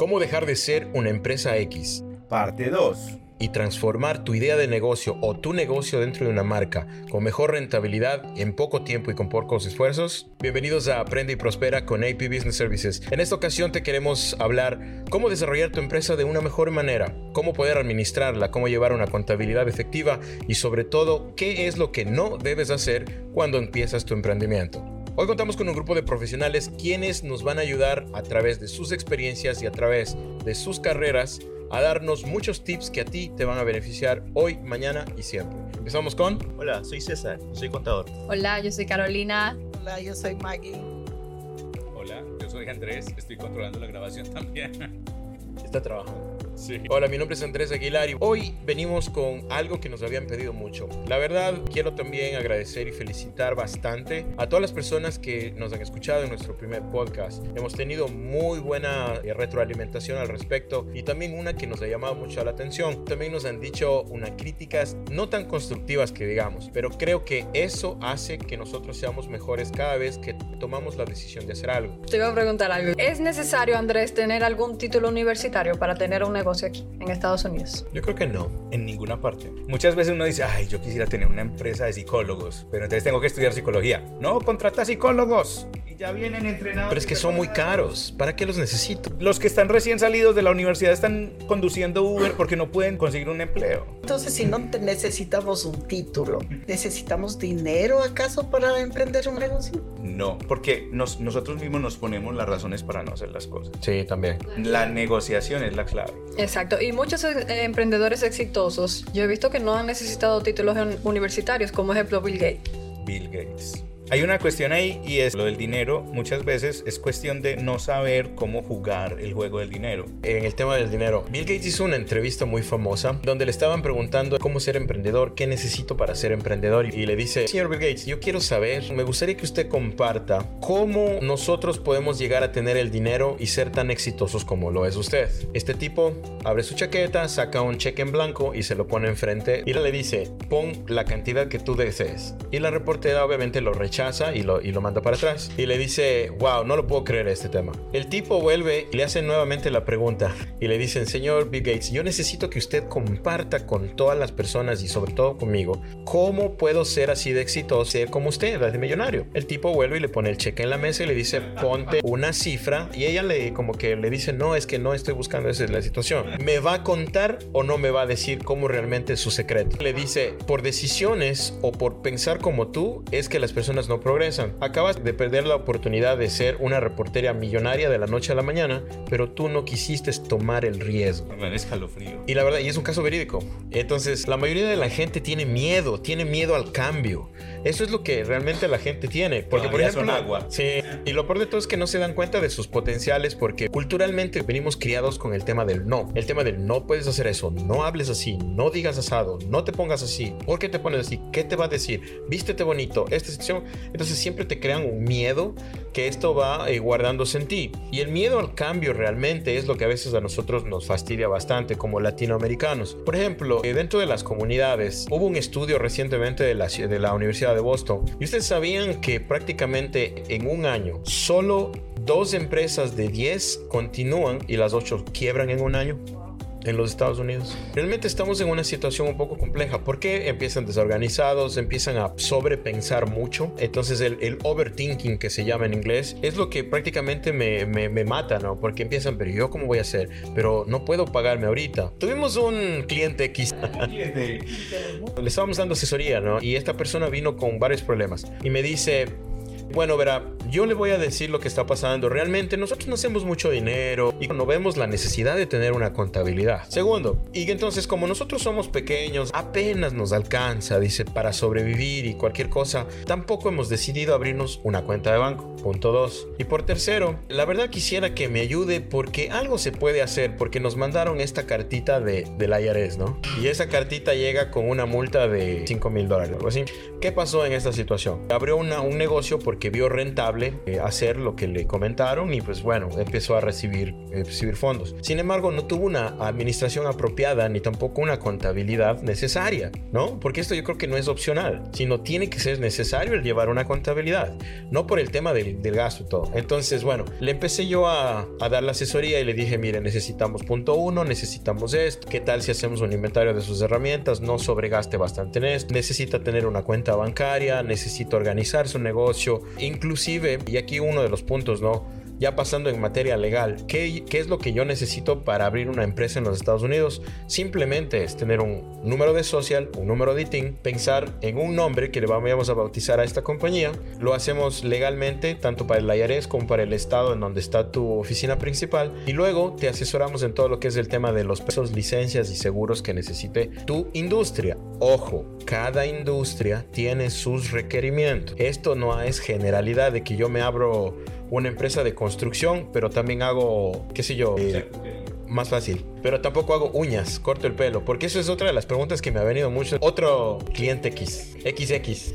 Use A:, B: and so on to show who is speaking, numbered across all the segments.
A: ¿Cómo dejar de ser una empresa X?
B: Parte 2.
A: Y transformar tu idea de negocio o tu negocio dentro de una marca con mejor rentabilidad en poco tiempo y con pocos esfuerzos. Bienvenidos a Aprende y Prospera con AP Business Services. En esta ocasión te queremos hablar cómo desarrollar tu empresa de una mejor manera, cómo poder administrarla, cómo llevar una contabilidad efectiva y sobre todo qué es lo que no debes hacer cuando empiezas tu emprendimiento. Hoy contamos con un grupo de profesionales quienes nos van a ayudar a través de sus experiencias y a través de sus carreras a darnos muchos tips que a ti te van a beneficiar hoy, mañana y siempre. Empezamos con...
C: Hola, soy César, soy contador.
D: Hola, yo soy Carolina.
E: Hola, yo soy Maggie.
F: Hola, yo soy Andrés, estoy controlando la grabación también.
A: Está trabajando. Hola, mi nombre es Andrés Aguilar y hoy venimos con algo que nos habían pedido mucho. La verdad, quiero también agradecer y felicitar bastante a todas las personas que nos han escuchado en nuestro primer podcast. Hemos tenido muy buena eh, retroalimentación al respecto y también una que nos ha llamado mucho la atención. También nos han dicho unas críticas no tan constructivas que digamos, pero creo que eso hace que nosotros seamos mejores cada vez que tomamos la decisión de hacer algo.
D: Te iba a preguntar algo. ¿Es necesario, Andrés, tener algún título universitario para tener un negocio? aquí, en Estados Unidos?
A: Yo creo que no.
B: En ninguna parte. Muchas veces uno dice, ay, yo quisiera tener una empresa de psicólogos, pero entonces tengo que estudiar psicología. No, contrata psicólogos ya vienen entrenados.
A: Pero es que son muy caros. ¿Para qué los necesito?
B: Los que están recién salidos de la universidad están conduciendo Uber porque no pueden conseguir un empleo.
E: Entonces, si no necesitamos un título, ¿necesitamos dinero acaso para emprender un negocio?
B: No, porque nosotros mismos nos ponemos las razones para no hacer las cosas.
A: Sí, también.
B: La negociación es la clave.
D: Exacto, y muchos eh, emprendedores exitosos, yo he visto que no han necesitado títulos universitarios, como ejemplo Bill Gates.
B: Bill Gates. Hay una cuestión ahí y es lo del dinero. Muchas veces es cuestión de no saber cómo jugar el juego del dinero.
A: En el tema del dinero, Bill Gates hizo una entrevista muy famosa donde le estaban preguntando cómo ser emprendedor, qué necesito para ser emprendedor y le dice, señor Bill Gates, yo quiero saber, me gustaría que usted comparta cómo nosotros podemos llegar a tener el dinero y ser tan exitosos como lo es usted. Este tipo abre su chaqueta, saca un cheque en blanco y se lo pone enfrente y le dice, pon la cantidad que tú desees. Y la reportera obviamente lo rechaza y lo, y lo manda para atrás. Y le dice, wow, no lo puedo creer este tema. El tipo vuelve y le hace nuevamente la pregunta y le dicen, señor Bill Gates, yo necesito que usted comparta con todas las personas y sobre todo conmigo, cómo puedo ser así de exitoso, ser como usted, de millonario. El tipo vuelve y le pone el cheque en la mesa y le dice, ponte una cifra y ella le como que le dice, no, es que no estoy buscando, esa es la situación. ¿Me va a contar o no me va a decir cómo realmente es su secreto? Le dice, por decisiones o por pensar como tú, es que las personas no progresan. Acabas de perder la oportunidad de ser una reportera millonaria de la noche a la mañana, pero tú no quisiste tomar el riesgo.
B: Me escalofrío.
A: Y la verdad, y es un caso verídico. Entonces, la mayoría de la gente tiene miedo, tiene miedo al cambio. Eso es lo que realmente la gente tiene. Porque, por ejemplo,
B: son agua.
A: Sí. Y lo peor de todo es que no se dan cuenta de sus potenciales porque culturalmente venimos criados con el tema del no. El tema del no puedes hacer eso, no hables así, no digas asado, no te pongas así. ¿Por qué te pones así? ¿Qué te va a decir? Vístete bonito. Esta sección. Entonces siempre te crean un miedo que esto va eh, guardándose en ti. Y el miedo al cambio realmente es lo que a veces a nosotros nos fastidia bastante como latinoamericanos. Por ejemplo, eh, dentro de las comunidades hubo un estudio recientemente de la, de la Universidad de Boston y ustedes sabían que prácticamente en un año solo dos empresas de 10 continúan y las ocho quiebran en un año en los Estados Unidos. Realmente estamos en una situación un poco compleja porque empiezan desorganizados, empiezan a sobrepensar mucho. Entonces el, el, overthinking que se llama en inglés es lo que prácticamente me, me, me, mata, ¿no? Porque empiezan, pero yo cómo voy a hacer, pero no puedo pagarme ahorita. Tuvimos un cliente X. Le estábamos dando asesoría, ¿no? Y esta persona vino con varios problemas y me dice, bueno, verá, yo le voy a decir lo que está pasando. Realmente nosotros no hacemos mucho dinero y no vemos la necesidad de tener una contabilidad. Segundo, y entonces como nosotros somos pequeños, apenas nos alcanza, dice, para sobrevivir y cualquier cosa, tampoco hemos decidido abrirnos una cuenta de banco. Punto dos. Y por tercero, la verdad quisiera que me ayude porque algo se puede hacer porque nos mandaron esta cartita de, del IRS, ¿no? Y esa cartita llega con una multa de 5 mil dólares, algo así. ¿Qué pasó en esta situación? Abrió un negocio porque porque vio rentable eh, hacer lo que le comentaron y pues bueno, empezó a recibir, eh, recibir fondos. Sin embargo, no tuvo una administración apropiada ni tampoco una contabilidad necesaria, ¿no? Porque esto yo creo que no es opcional, sino tiene que ser necesario el llevar una contabilidad, no por el tema del, del gasto y todo. Entonces, bueno, le empecé yo a, a dar la asesoría y le dije, mire, necesitamos punto uno, necesitamos esto, ¿qué tal si hacemos un inventario de sus herramientas? No sobregaste bastante en esto, necesita tener una cuenta bancaria, necesita organizar su negocio, inclusive, y aquí uno de los puntos, ¿no? Ya pasando en materia legal, ¿qué, ¿qué, es lo que yo necesito para abrir una empresa en los Estados Unidos? Simplemente es tener un número de social, un número de ITIN, pensar en un nombre que le vamos a bautizar a esta compañía. Lo hacemos legalmente, tanto para el IRS como para el estado en donde está tu oficina principal. Y luego te asesoramos en todo lo que es el tema de los pesos, licencias y seguros que necesite tu industria. Ojo, cada industria tiene sus requerimientos. Esto no es generalidad de que yo me abro una empresa de construcción, pero también hago, qué sé yo, eh, más fácil. Pero tampoco hago uñas, corto el pelo, porque eso es otra de las preguntas que me ha venido mucho. Otro cliente X, XX.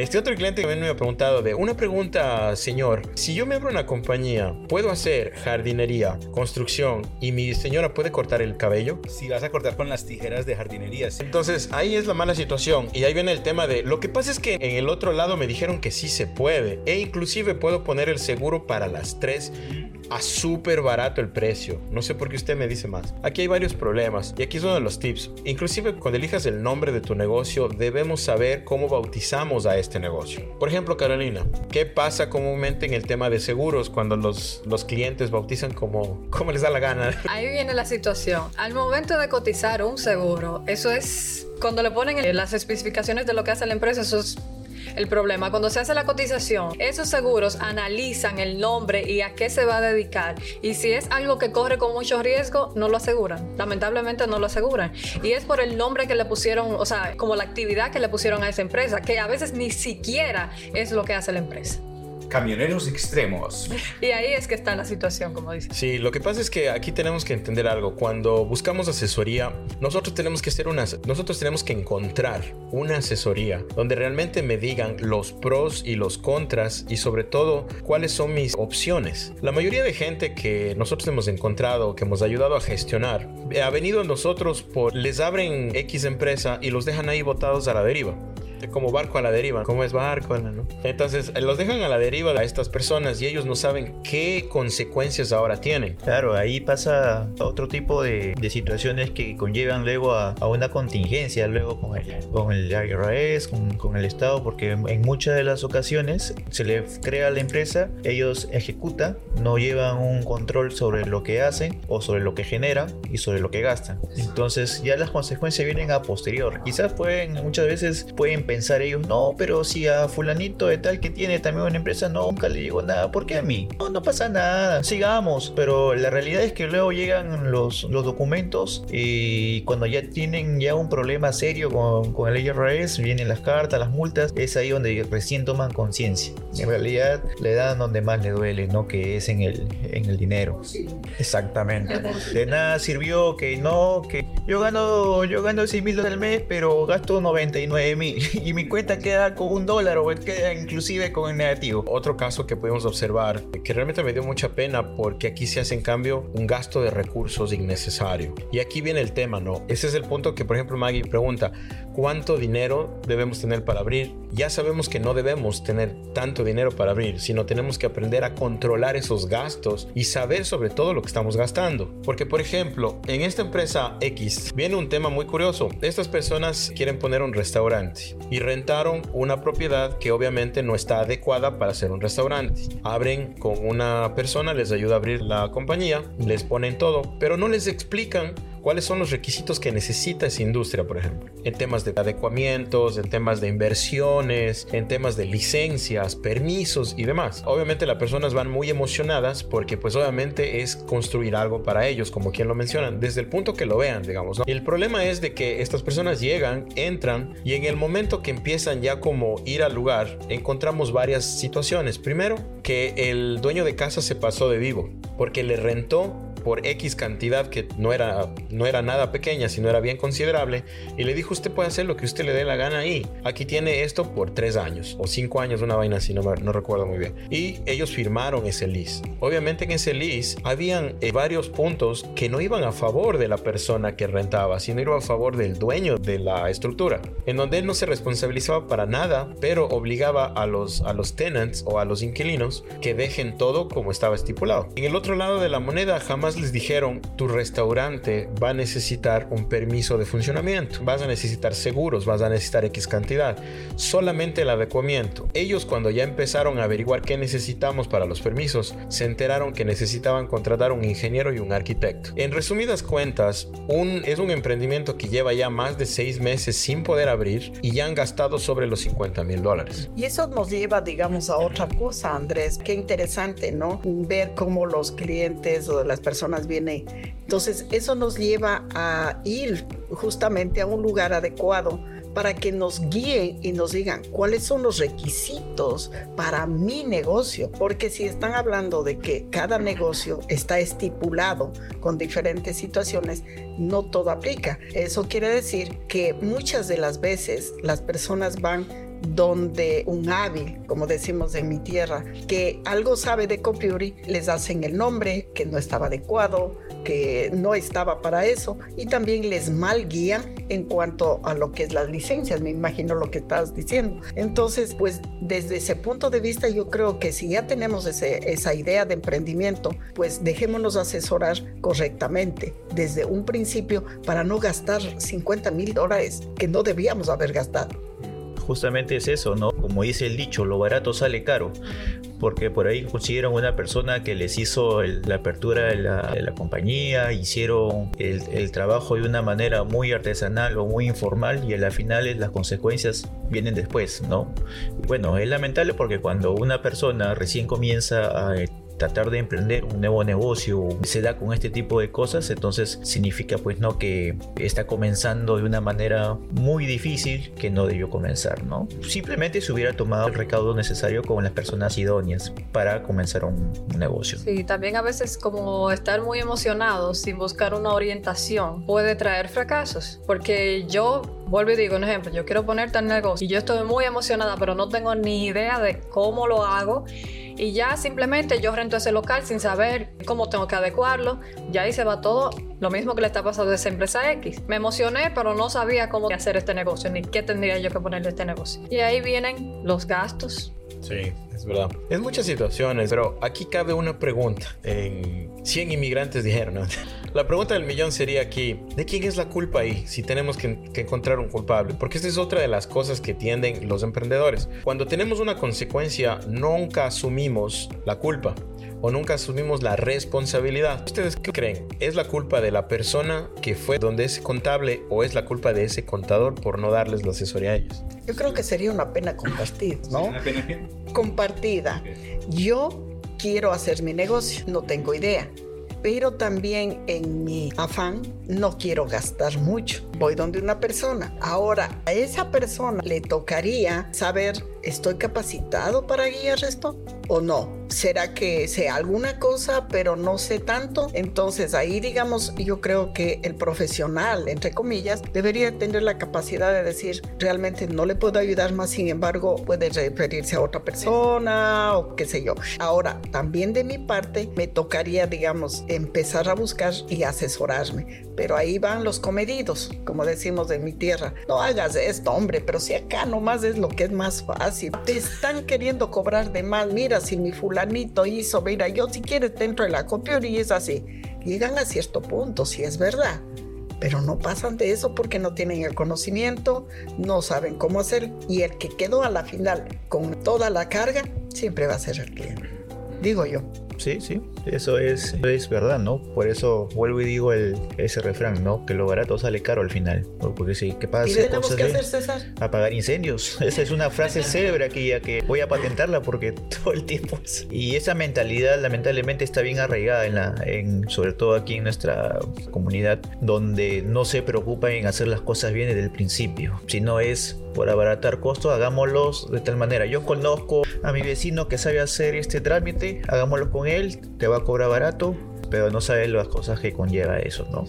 A: Este otro cliente también me ha preguntado de una pregunta, señor, si yo me abro una compañía, ¿puedo hacer jardinería, construcción y mi señora puede cortar el cabello?
B: Si vas a cortar con las tijeras de jardinería. Sí.
A: Entonces ahí es la mala situación y ahí viene el tema de lo que pasa es que en el otro lado me dijeron que sí se puede e inclusive puedo poner el seguro para las tres a súper barato el precio. No sé por qué usted me dice más. Aquí hay varios problemas y aquí es uno de los tips. Inclusive cuando elijas el nombre de tu negocio debemos saber cómo bautizamos a este negocio. Por ejemplo, Carolina, ¿qué pasa comúnmente en el tema de seguros cuando los, los clientes bautizan como, como les da la gana?
D: Ahí viene la situación. Al momento de cotizar un seguro, eso es cuando le ponen las especificaciones de lo que hace la empresa, eso es el problema. Cuando se hace la cotización, esos seguros analizan el nombre y a qué se va a dedicar. Y si es algo que corre con mucho riesgo, no lo aseguran. Lamentablemente no lo aseguran. Y es por el nombre que le pusieron, o sea, como la actividad que le pusieron a esa empresa, que a veces ni siquiera es lo que hace la empresa
B: camioneros extremos.
D: Y ahí es que está la situación, como dice.
A: Sí, lo que pasa es que aquí tenemos que entender algo. Cuando buscamos asesoría, nosotros tenemos que hacer una, nosotros tenemos que encontrar una asesoría donde realmente me digan los pros y los contras y sobre todo cuáles son mis opciones. La mayoría de gente que nosotros hemos encontrado, que hemos ayudado a gestionar, ha venido a nosotros por les abren X empresa y los dejan ahí botados a la deriva como barco a la deriva, como es barco, ¿no? Entonces los dejan a la deriva a estas personas y ellos no saben qué consecuencias ahora tienen.
C: Claro, ahí pasa otro tipo de, de situaciones que conllevan luego a, a, una contingencia, luego con el, con el IRS, con, con, el Estado, porque en muchas de las ocasiones se le crea a la empresa, ellos ejecutan, no llevan un control sobre lo que hacen o sobre lo que generan y sobre lo que gastan. Entonces ya las consecuencias vienen a posterior. Quizás pueden, muchas veces pueden pensar ellos, no, pero si a fulanito de tal que tiene también una empresa no, nunca le llegó nada, ¿por qué a mí? No, no pasa nada, sigamos, pero la realidad es que luego llegan los, los documentos y cuando ya tienen ya un problema serio con, con el IRS, vienen las cartas, las multas, es ahí donde recién toman conciencia. En realidad le dan donde más le duele, ¿no? Que es en el, en el dinero. Exactamente. De nada sirvió que no, que yo gano, yo gano 6 mil dólares al mes, pero gasto 99 mil. y mi cuenta queda con un dólar o queda inclusive con el negativo.
A: Otro caso que pudimos observar que realmente me dio mucha pena porque aquí se hace en cambio un gasto de recursos innecesario. Y aquí viene el tema, ¿no? Ese es el punto que por ejemplo Maggie pregunta, ¿cuánto dinero debemos tener para abrir? Ya sabemos que no debemos tener tanto dinero para abrir, sino tenemos que aprender a controlar esos gastos y saber sobre todo lo que estamos gastando. Porque por ejemplo, en esta empresa X viene un tema muy curioso. Estas personas quieren poner un restaurante y rentaron una propiedad que obviamente no está adecuada para ser un restaurante. Abren con una persona, les ayuda a abrir la compañía, les ponen todo, pero no les explican cuáles son los requisitos que necesita esa industria, por ejemplo, en temas de adecuamientos, en temas de inversiones, en temas de licencias, permisos y demás. Obviamente las personas van muy emocionadas porque pues obviamente es construir algo para ellos, como quien lo mencionan, desde el punto que lo vean, digamos. el problema es de que estas personas llegan, entran y en el momento que empiezan ya como ir al lugar, encontramos varias situaciones. Primero, que el dueño de casa se pasó de vivo porque le rentó por X cantidad que no era, no era nada pequeña, sino era bien considerable, y le dijo, usted puede hacer lo que usted le dé la gana ahí. Aquí tiene esto por tres años o cinco años, una vaina así, no, no recuerdo muy bien. Y ellos firmaron ese lease. Obviamente en ese lease habían eh, varios puntos que no iban a favor de la persona que rentaba, sino iban a favor del dueño de la estructura, en donde él no se responsabilizaba para nada, pero obligaba a los, a los tenants o a los inquilinos que dejen todo como estaba estipulado. En el otro lado de la moneda jamás les dijeron, tu restaurante va a necesitar un permiso de funcionamiento, vas a necesitar seguros, vas a necesitar X cantidad, solamente el adecuamiento. Ellos cuando ya empezaron a averiguar qué necesitamos para los permisos, se enteraron que necesitaban contratar un ingeniero y un arquitecto. En resumidas cuentas, un, es un emprendimiento que lleva ya más de seis meses sin poder abrir y ya han gastado sobre los 50 mil dólares.
E: Y eso nos lleva, digamos, a otra cosa, Andrés. Qué interesante, ¿no? Ver cómo los clientes o las personas vienen. Entonces, eso nos lleva a ir justamente a un lugar adecuado para que nos guíen y nos digan cuáles son los requisitos para mi negocio. Porque si están hablando de que cada negocio está estipulado con diferentes situaciones, no todo aplica. Eso quiere decir que muchas de las veces las personas van donde un hábil, como decimos en mi tierra, que algo sabe de Copiuri, les hacen el nombre que no estaba adecuado, que no estaba para eso y también les mal guían en cuanto a lo que es las licencias, me imagino lo que estás diciendo. Entonces, pues desde ese punto de vista yo creo que si ya tenemos ese, esa idea de emprendimiento, pues dejémonos asesorar correctamente desde un principio para no gastar 50 mil dólares que no debíamos haber gastado
C: justamente es eso, ¿no? Como dice el dicho, lo barato sale caro, porque por ahí consiguieron una persona que les hizo la apertura de la, compañía, hicieron el, trabajo de una manera muy artesanal o muy informal y a la final las consecuencias vienen después, ¿no? Bueno, es lamentable porque cuando una persona recién comienza a tratar de emprender un nuevo negocio se da con este tipo de cosas, entonces significa pues no que está comenzando de una manera muy difícil que no debió comenzar, ¿no? Simplemente se hubiera tomado el recaudo necesario con las personas idóneas para comenzar un, negocio.
D: Sí, también a veces como estar muy emocionado sin buscar una orientación puede traer fracasos, porque yo vuelvo y digo un ejemplo, yo quiero poner tal negocio y yo estoy muy emocionada, pero no tengo ni idea de cómo lo hago y ya simplemente yo rento ese local sin saber cómo tengo que adecuarlo. Ya ahí se va todo lo mismo que le está pasando a esa empresa X. Me emocioné, pero no sabía cómo hacer este negocio ni qué tendría yo que ponerle a este negocio. Y ahí vienen los gastos.
A: Sí, es verdad. Es muchas situaciones, pero aquí cabe una pregunta. En 100 inmigrantes dijeron. La pregunta del millón sería aquí, ¿de quién es la culpa ahí si tenemos que, encontrar un culpable? Porque esta es otra de las cosas que tienden los emprendedores. Cuando tenemos una consecuencia, nunca asumimos la culpa o nunca asumimos la responsabilidad. ¿Ustedes qué creen? ¿Es la culpa de la persona que fue donde ese contable o es la culpa de ese contador por no darles la asesoría a ellos?
E: Yo creo que sería una pena compartida, ¿no? ¿Una pena Compartida. Yo quiero hacer mi negocio, no tengo idea pero también en mi afán no quiero gastar mucho. Voy donde una persona. Ahora, a esa persona le tocaría saber, ¿estoy capacitado para guiar esto o no? ¿Será que sé alguna cosa pero no sé tanto? Entonces ahí digamos, yo creo que el profesional, entre comillas, debería tener la capacidad de decir, realmente no le puedo ayudar más, sin embargo, puede referirse a otra persona o qué sé yo. Ahora, también de mi parte, me tocaría, digamos, empezar a buscar y asesorarme. Pero ahí van los comedidos, como decimos de mi tierra. No hagas esto, hombre, pero si acá nomás es lo que es más fácil. Te están queriendo cobrar de más. Mira, si mi fulanito hizo, mira, yo si quieres dentro de la copión y es así. Llegan a cierto punto, si es verdad pero no pasan de eso porque no tienen el conocimiento, no saben cómo hacer y el que quedó a la final con toda la carga siempre va a ser el cliente, digo yo.
C: Sí, sí, eso es, es verdad, ¿no? Por eso vuelvo y digo el, ese refrán, ¿no? Que lo barato sale caro al final. Porque sí, ¿qué pasa?
E: ¿Y tenemos que hacer, César?
C: Apagar incendios. Esa es una frase célebre aquí, ya que voy a patentarla porque todo el tiempo es. Y esa mentalidad, lamentablemente, está bien arraigada en la, en, sobre todo aquí en nuestra comunidad, donde no se preocupa en hacer las cosas bien desde el principio, sino es por abaratar costos, hagámoslos de tal manera. Yo conozco a mi vecino que sabe hacer este trámite, hagámoslo con él, te va a cobrar barato, pero no sabe las cosas que conlleva eso, ¿no?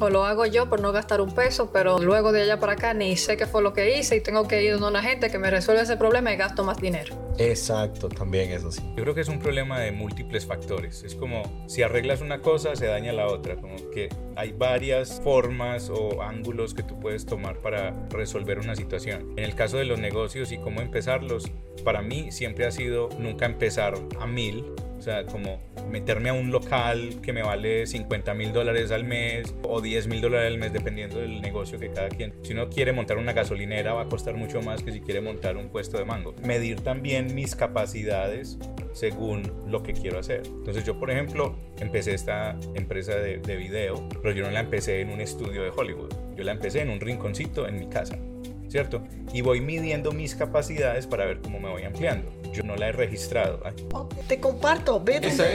D: O lo hago yo por no gastar un peso, pero luego de allá para acá ni sé qué fue lo que hice y tengo que ir a una gente que me resuelve ese problema y gasto más dinero.
A: Exacto, también eso sí.
B: Yo creo que es un problema de múltiples factores. Es como si arreglas una cosa, se daña la otra. Como que hay varias formas o ángulos que tú puedes tomar para resolver una situación. En el caso de los negocios y cómo empezarlos, para mí siempre ha sido nunca empezar a mil, sea, como meterme a un local que me vale 50 mil dólares al mes o 10 mil dólares al mes, dependiendo del negocio que cada quien. Si uno quiere montar una gasolinera, va a costar mucho más que si quiere montar un puesto de mango. Medir también mis capacidades según lo que quiero hacer. Entonces yo, por ejemplo, empecé esta empresa de, de video, pero yo no la empecé en un estudio de Hollywood. Yo la empecé en un rinconcito en mi casa. ¿Cierto? Y voy midiendo mis capacidades para ver cómo me voy ampliando. Yo no la he registrado.
E: te comparto, ve
B: Esta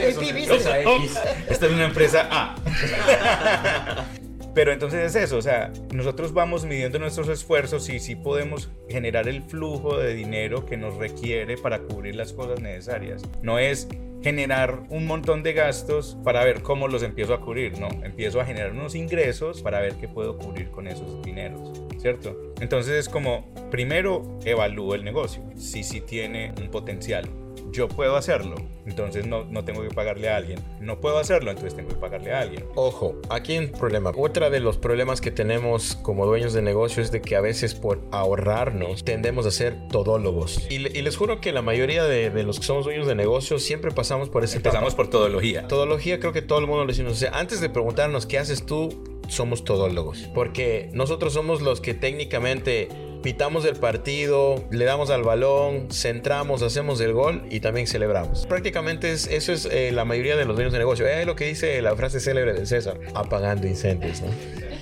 B: es una empresa A. Pero entonces es eso, o sea, nosotros vamos midiendo nuestros esfuerzos y sí podemos generar el flujo de dinero que nos requiere para cubrir las cosas necesarias. No es generar un montón de gastos para ver cómo los empiezo a cubrir, no, empiezo a generar unos ingresos para ver qué puedo cubrir con esos dineros, ¿cierto? Entonces es como, primero evalúo el negocio, si sí tiene un potencial, yo puedo hacerlo, entonces no, no tengo que pagarle a alguien. No puedo hacerlo, entonces tengo que pagarle a alguien.
A: Ojo, aquí hay un problema. Otra de los problemas que tenemos como dueños de negocio es de que a veces por ahorrarnos tendemos a ser todólogos. Y, les juro que la mayoría de, los que somos dueños de negocios siempre pasamos por ese
B: Empezamos por todología.
A: Todología creo que todo el mundo lo decimos. O sea, antes de preguntarnos qué haces tú, somos todólogos. Porque nosotros somos los que técnicamente pitamos el partido, le damos al balón, centramos, hacemos el gol y también celebramos. Prácticamente es, eso es eh, la mayoría de los dueños de negocio. Es lo que dice la frase célebre de César, apagando incendios. ¿no?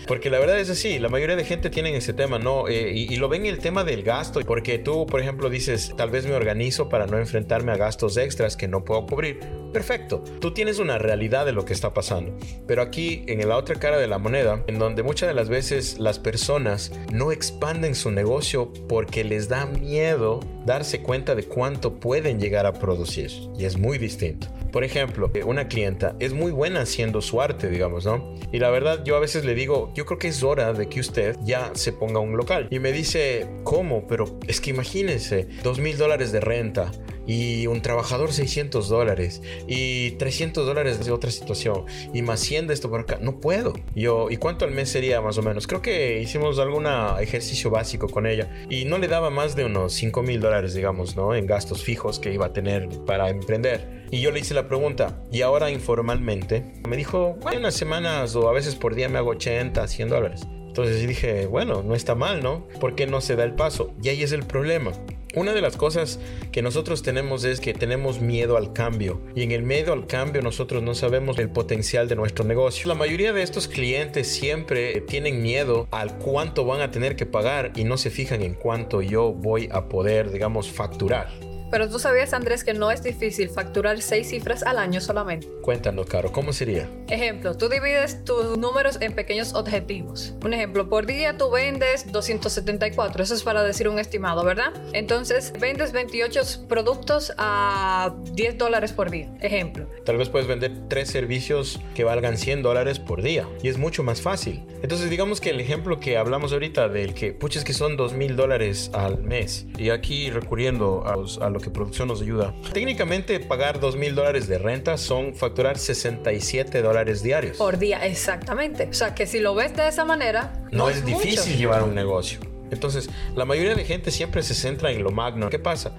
A: Porque la verdad es así, la mayoría de gente tienen ese tema, ¿no? Eh, y, lo ven el tema del gasto, porque tú, por ejemplo, dices, tal vez me organizo para no enfrentarme a gastos extras que no puedo cubrir. Perfecto, tú tienes una realidad de lo que está pasando. Pero aquí, en la otra cara de la moneda, en donde muchas de las veces las personas no expanden su negocio porque les da miedo darse cuenta de cuánto pueden llegar a producir. Y es muy distinto. Por ejemplo, eh, una clienta es muy buena haciendo su arte, digamos, ¿no? Y la verdad, yo a veces le digo, yo creo que es hora de que usted ya se ponga un local. Y me dice, ¿cómo? Pero es que imagínense, dos mil dólares de renta y un trabajador 600 dólares y 300 dólares de otra situación y más 100 de esto por acá. No puedo. Yo, ¿y cuánto al mes sería más o menos? Creo que hicimos algún ejercicio básico con ella y no le daba más de unos 5 mil dólares, digamos, ¿no? En gastos fijos que iba a tener para emprender. Y yo le hice la pregunta, y ahora informalmente, me dijo, bueno, unas semanas o a veces por día me hago 80, 100 dólares. Entonces dije, bueno, no está mal, ¿no? ¿Por qué no se da el paso? Y ahí es el problema. Una de las cosas que nosotros tenemos es que tenemos miedo al cambio y en el miedo al cambio nosotros no sabemos el potencial de nuestro negocio. La mayoría de estos clientes siempre tienen miedo al cuánto van a tener que pagar y no se fijan en cuánto yo voy a poder, digamos, facturar.
D: Pero tú sabías, Andrés, que no es difícil facturar seis cifras al año solamente.
A: Cuéntanos, Caro, ¿cómo sería?
D: Ejemplo, tú divides tus números en pequeños objetivos. Un ejemplo, por día tú vendes 274, eso es para decir un estimado, ¿verdad? Entonces, vendes 28 productos a 10 dólares por día, ejemplo.
A: Tal vez puedes vender tres servicios que valgan 100 dólares por día y es mucho más fácil. Entonces, digamos que el ejemplo que hablamos ahorita del que, puches que son 2 mil dólares al mes y aquí recurriendo a los, a los que producción nos ayuda. Técnicamente pagar 2 mil dólares de renta son facturar 67 dólares diarios.
D: Por día, exactamente. O sea que si lo ves de esa manera...
A: No, es, difícil llevar un negocio. Entonces, la mayoría de gente siempre se centra en lo magno. ¿Qué pasa?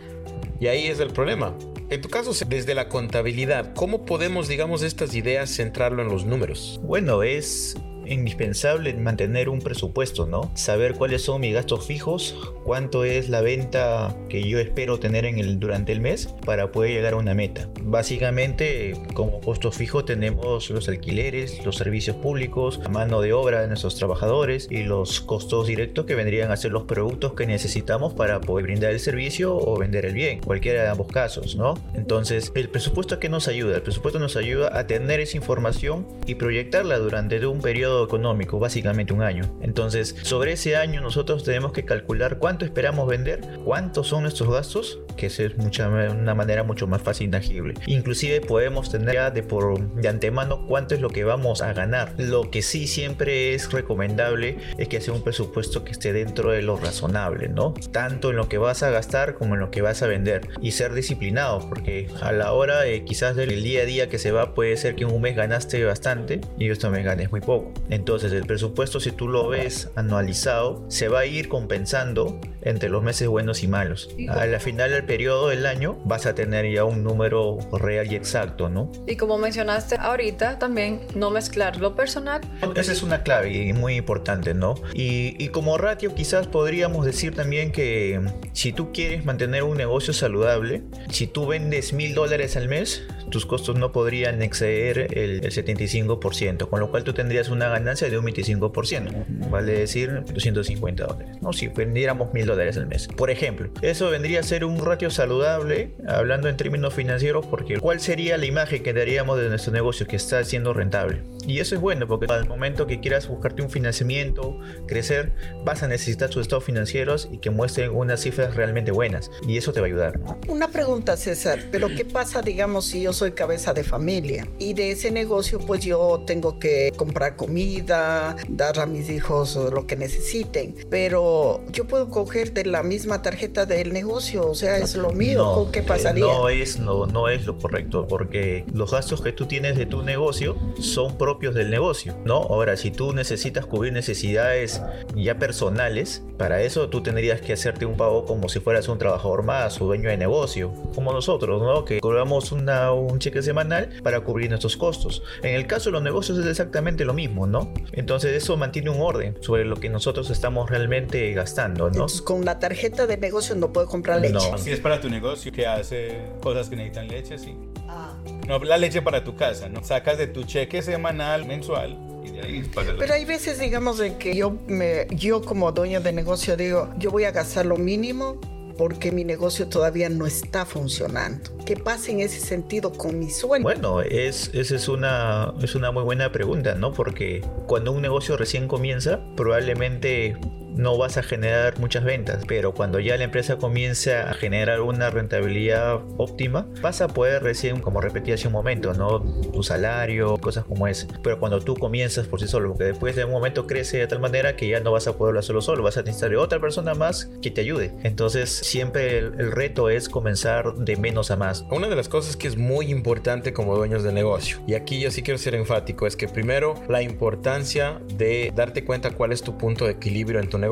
A: Y ahí es el problema. En tu caso, desde la contabilidad, ¿cómo podemos, digamos, estas ideas centrarlo en los números?
C: Bueno, es indispensable mantener un presupuesto, ¿no? Saber cuáles son mis gastos fijos, cuánto es la venta que yo espero tener en el, durante el mes para poder llegar a una meta. Básicamente, como costo fijo tenemos los alquileres, los servicios públicos, la mano de obra de nuestros trabajadores y los costos directos que vendrían a ser los productos que necesitamos para poder brindar el servicio o vender el bien, cualquiera de ambos casos, ¿no? Entonces, el presupuesto que nos ayuda, el presupuesto nos ayuda a tener esa información y proyectarla durante un periodo periodo económico, básicamente un año. Entonces, sobre ese año nosotros tenemos que calcular cuánto esperamos vender, cuántos son nuestros gastos, que es mucha, una manera mucho más fácil y tangible. Inclusive podemos tener ya de, por, de antemano cuánto es lo que vamos a ganar. Lo que sí siempre es recomendable es que hacer un presupuesto que esté dentro de lo razonable, ¿no? Tanto en lo que vas a gastar como en lo que vas a vender. Y ser disciplinado, porque a la hora eh, quizás del día a día que se va puede ser que en un mes ganaste bastante y otro mes ganes muy poco. Entonces el presupuesto si tú lo ves anualizado se va a ir compensando entre los meses buenos y malos. A la final del periodo del año vas a tener ya un número real y exacto, ¿no?
D: Y como mencionaste ahorita, también no mezclar lo personal.
C: Esa es una clave y muy importante, ¿no? Y, y como ratio quizás podríamos decir también que si tú quieres mantener un negocio saludable, si tú vendes mil dólares al mes, tus costos no podrían exceder el, 75%, con lo cual tú tendrías una ganancia de un 25%, vale decir 250 dólares, ¿no? Si vendiéramos mil dólares al mes. Por ejemplo, eso vendría a ser un ratio saludable, hablando en términos financieros, porque ¿cuál sería la imagen que daríamos de nuestro negocio que está siendo rentable? Y eso es bueno, porque al momento que quieras buscarte un financiamiento, crecer, vas a necesitar tus estados financieros y que muestren unas cifras realmente buenas, y eso te va a ayudar.
E: Una pregunta, César, pero ¿qué pasa, digamos, si yo soy cabeza de familia y de ese negocio pues yo tengo que comprar comida, dar a mis hijos lo que necesiten, pero yo puedo coger de la misma tarjeta del negocio, o sea, es lo mío, ¿qué pasaría?
C: no es no, no es lo correcto porque los gastos que tú tienes de tu negocio son propios del negocio, ¿no? Ahora, si tú necesitas cubrir necesidades ya personales, para eso tú tendrías que hacerte un pago como si fueras un trabajador más o dueño de negocio, como nosotros, ¿no? Que cobramos una, un cheque semanal para cubrir nuestros costos. En el caso de los negocios es exactamente lo mismo, ¿no? Entonces eso mantiene un orden sobre lo que nosotros estamos realmente gastando, ¿no?
E: Entonces, con la tarjeta de negocio no puedo comprar leche.
B: No. Si es para tu negocio que hace cosas que necesitan leche, sí. Ah. No la leche para tu casa, ¿no? Sacas de tu cheque semanal, mensual, y de ahí
E: Pero hay veces, digamos, de que yo, me, yo como dueño de negocio digo, yo voy a gastar lo mínimo porque mi negocio todavía no está funcionando. ¿Qué pasa en ese sentido con mi sueño?
C: Bueno, es, esa es una, es una muy buena pregunta, ¿no? Porque cuando un negocio recién comienza, probablemente no vas a generar muchas ventas, pero cuando ya la empresa comienza a generar una rentabilidad óptima, vas a poder recién, como repetí hace un momento, ¿no? Tu salario, cosas como ese. Pero cuando tú comienzas por sí solo, porque después de un momento crece de tal manera que ya no vas a poderlo hacerlo solo, vas a necesitar otra persona más que te ayude. Entonces, siempre el, reto es comenzar de menos a más.
A: Una de las cosas que es muy importante como dueños de negocio, y aquí yo sí quiero ser enfático, es que primero la importancia de darte cuenta cuál es tu punto de equilibrio en tu negocio.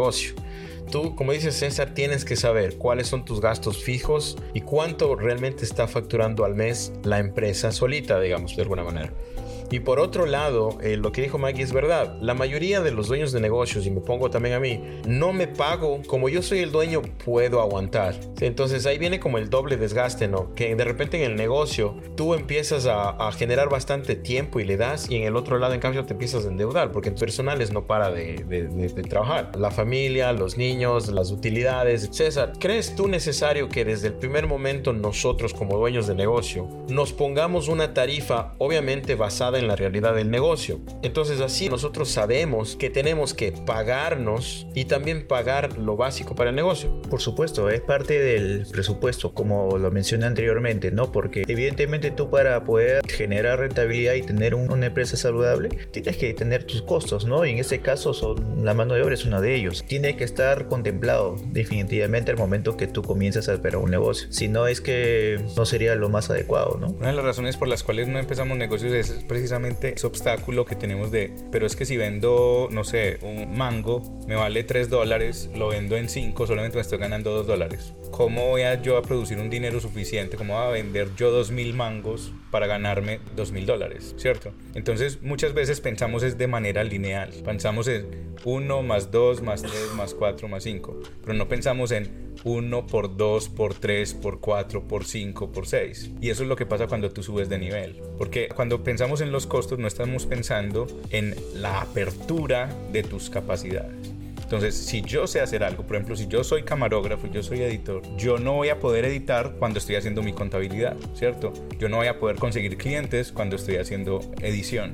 A: Tú, como dices César, tienes que saber cuáles son tus gastos fijos y cuánto realmente está facturando al mes la empresa solita, digamos, de alguna manera. Y por otro lado, eh, lo que dijo Maggie es verdad. La mayoría de los dueños de negocios, y me pongo también a mí, no me pago. Como yo soy el dueño, puedo aguantar. Entonces ahí viene como el doble desgaste, ¿no? Que de repente en el negocio tú empiezas a, generar bastante tiempo y le das, y en el otro lado, en cambio, te empiezas a endeudar porque en personales no para de, de trabajar. La familia, los niños, las utilidades. César, ¿crees tú necesario que desde el primer momento nosotros, como dueños de negocio, nos pongamos una tarifa, obviamente basada en la realidad del negocio. Entonces así nosotros sabemos que tenemos que pagarnos y también pagar lo básico para el negocio.
C: Por supuesto, es parte del presupuesto, como lo mencioné anteriormente, ¿no? Porque evidentemente tú para poder generar rentabilidad y tener una empresa saludable, tienes que tener tus costos, ¿no? Y en este caso son, la mano de obra es uno de ellos. Tiene que estar contemplado definitivamente al momento que tú comienzas a operar un negocio. Si no es que no sería lo más adecuado, ¿no?
B: Una de las razones por las cuales no empezamos negocios es precisamente precisamente ese obstáculo que tenemos de, pero es que si vendo, no sé, un mango, me vale 3 dólares, lo vendo en 5, solamente me estoy ganando 2 dólares. ¿Cómo voy a yo a producir un dinero suficiente? ¿Cómo voy a vender yo 2.000 mangos para ganarme 2.000 dólares? ¿Cierto? Entonces muchas veces pensamos es de manera lineal. Pensamos en 1 más 2 más 3 más 4 más 5. Pero no pensamos en 1 por 2 por 3 por 4 por 5 por 6. Y eso es lo que pasa cuando tú subes de nivel. Porque cuando pensamos en los costos no estamos pensando en la apertura de tus capacidades. Entonces, si yo sé hacer algo, por ejemplo, si yo soy camarógrafo yo soy editor, yo no voy a poder editar cuando estoy haciendo mi contabilidad, ¿cierto? Yo no voy a poder conseguir clientes cuando estoy haciendo edición.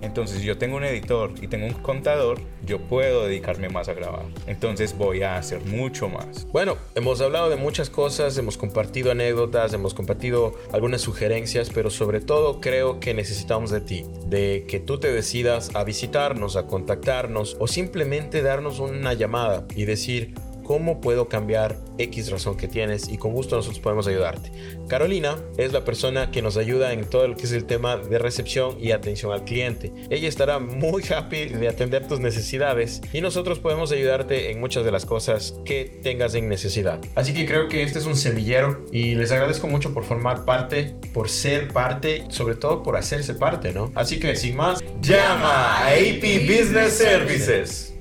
B: Entonces, yo tengo un editor y tengo un contador, yo puedo dedicarme más a grabar. Entonces, voy a hacer mucho más.
A: Bueno, hemos hablado de muchas cosas, hemos compartido anécdotas, hemos compartido algunas sugerencias, pero sobre todo creo que necesitamos de ti, de que tú te decidas a visitarnos, a contactarnos o simplemente darnos una llamada y decir, cómo puedo cambiar X razón que tienes y con gusto nosotros podemos ayudarte. Carolina es la persona que nos ayuda en todo lo que es el tema de recepción y atención al cliente. Ella estará muy happy de atender tus necesidades y nosotros podemos ayudarte en muchas de las cosas que tengas en necesidad. Así que creo que este es un semillero y les agradezco mucho por formar parte, por ser parte, sobre todo por hacerse parte, ¿no? Así que sin más, llama a AP Business Services.